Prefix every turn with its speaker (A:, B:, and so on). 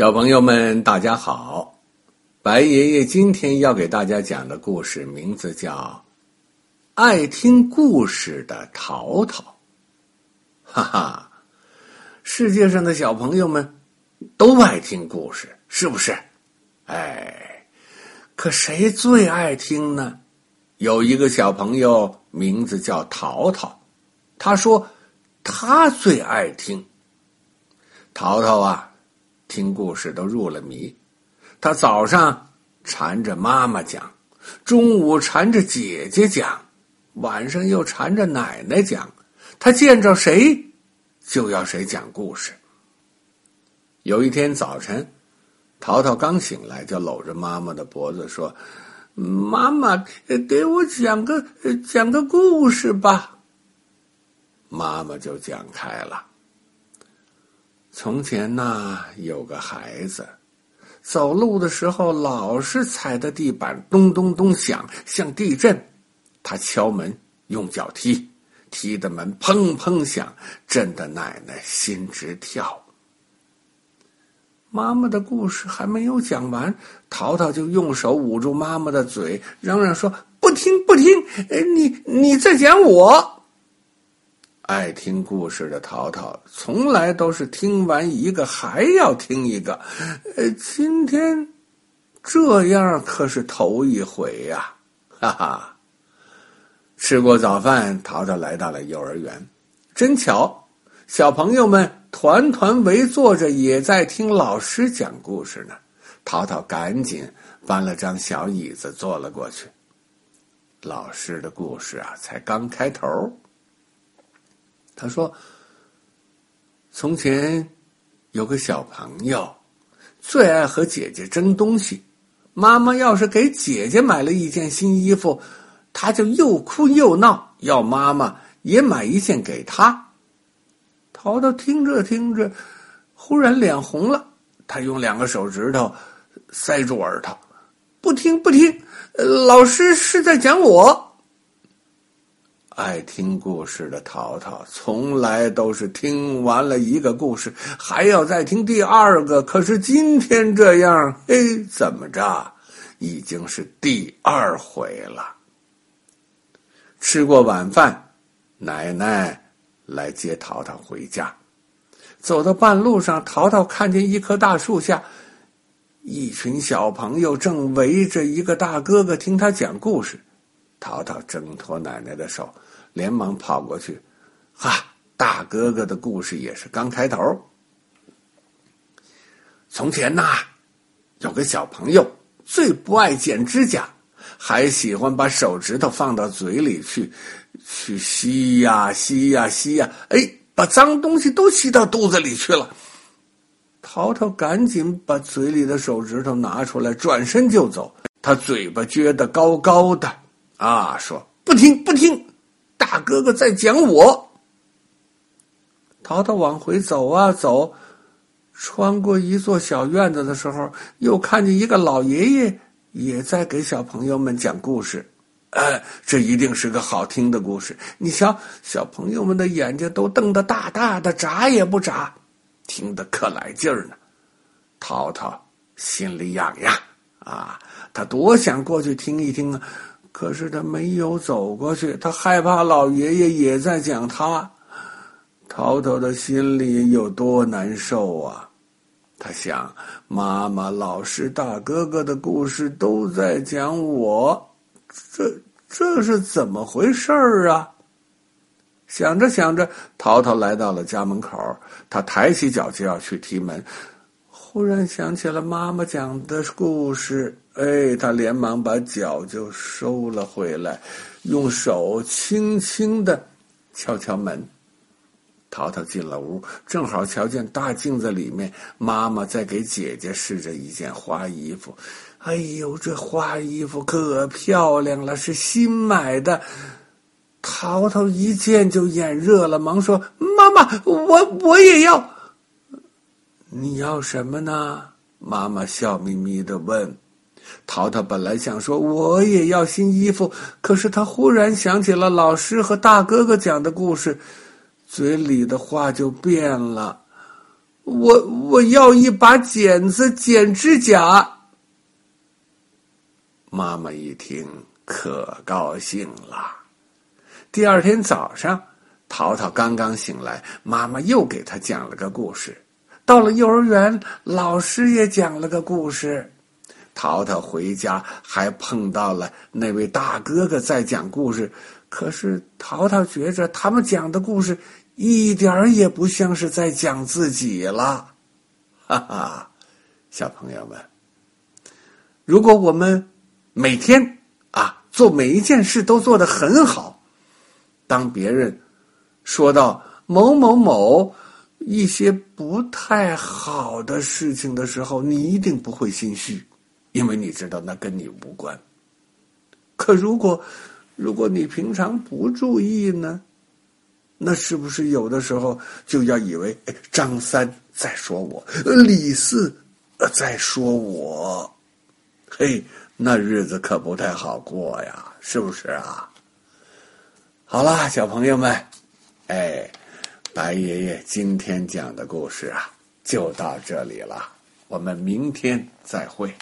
A: 小朋友们，大家好！白爷爷今天要给大家讲的故事名字叫《爱听故事的淘淘》。哈哈，世界上的小朋友们都爱听故事，是不是？哎，可谁最爱听呢？有一个小朋友名字叫淘淘，他说他最爱听。淘淘啊！听故事都入了迷，他早上缠着妈妈讲，中午缠着姐姐讲，晚上又缠着奶奶讲。他见着谁就要谁讲故事。有一天早晨，淘淘刚醒来，就搂着妈妈的脖子说：“妈妈，给我讲个讲个故事吧。”妈妈就讲开了。从前呐，有个孩子，走路的时候老是踩的地板咚咚咚响，像地震。他敲门用脚踢，踢的门砰砰响，震得奶奶心直跳。妈妈的故事还没有讲完，淘淘就用手捂住妈妈的嘴，嚷嚷说：“不听不听，你你在讲我。”爱听故事的淘淘，从来都是听完一个还要听一个。呃，今天这样可是头一回呀！哈哈。吃过早饭，淘淘来到了幼儿园，真巧，小朋友们团团围坐着，也在听老师讲故事呢。淘淘赶紧搬了张小椅子坐了过去。老师的故事啊，才刚开头。他说：“从前有个小朋友，最爱和姐姐争东西。妈妈要是给姐姐买了一件新衣服，他就又哭又闹，要妈妈也买一件给他。”淘淘听着听着，忽然脸红了，他用两个手指头塞住耳朵，不听不听，老师是在讲我。爱听故事的淘淘，从来都是听完了一个故事，还要再听第二个。可是今天这样，嘿，怎么着，已经是第二回了。吃过晚饭，奶奶来接淘淘回家。走到半路上，淘淘看见一棵大树下，一群小朋友正围着一个大哥哥听他讲故事。淘淘挣脱奶奶的手。连忙跑过去，哈！大哥哥的故事也是刚开头。从前呐，有个小朋友最不爱剪指甲，还喜欢把手指头放到嘴里去，去吸呀吸呀吸呀，哎，把脏东西都吸到肚子里去了。淘淘赶紧把嘴里的手指头拿出来，转身就走。他嘴巴撅得高高的，啊，说不听不听。大哥哥在讲我。淘淘往回走啊走，穿过一座小院子的时候，又看见一个老爷爷也在给小朋友们讲故事。哎，这一定是个好听的故事。你瞧，小朋友们的眼睛都瞪得大大的，眨也不眨，听得可来劲儿呢。淘淘心里痒痒啊，他多想过去听一听啊。可是他没有走过去，他害怕老爷爷也在讲他。淘淘的心里有多难受啊！他想，妈妈、老师、大哥哥的故事都在讲我，这这是怎么回事儿啊？想着想着，淘淘来到了家门口，他抬起脚就要去踢门。忽然想起了妈妈讲的故事，哎，他连忙把脚就收了回来，用手轻轻的敲敲门。淘淘进了屋，正好瞧见大镜子里面妈妈在给姐姐试着一件花衣服。哎呦，这花衣服可漂亮了，是新买的。淘淘一见就眼热了，忙说：“妈妈，我我也要。”你要什么呢？妈妈笑眯眯的问。淘淘本来想说我也要新衣服，可是他忽然想起了老师和大哥哥讲的故事，嘴里的话就变了。我我要一把剪子剪指甲。妈妈一听可高兴了。第二天早上，淘淘刚刚醒来，妈妈又给他讲了个故事。到了幼儿园，老师也讲了个故事。淘淘回家还碰到了那位大哥哥在讲故事，可是淘淘觉着他们讲的故事一点儿也不像是在讲自己了。哈哈，小朋友们，如果我们每天啊做每一件事都做得很好，当别人说到某某某一些不太好的事情的时候，你一定不会心虚。因为你知道那跟你无关。可如果，如果你平常不注意呢，那是不是有的时候就要以为张三在说我，李四在说我，嘿，那日子可不太好过呀，是不是啊？好啦，小朋友们，哎，白爷爷今天讲的故事啊，就到这里了，我们明天再会。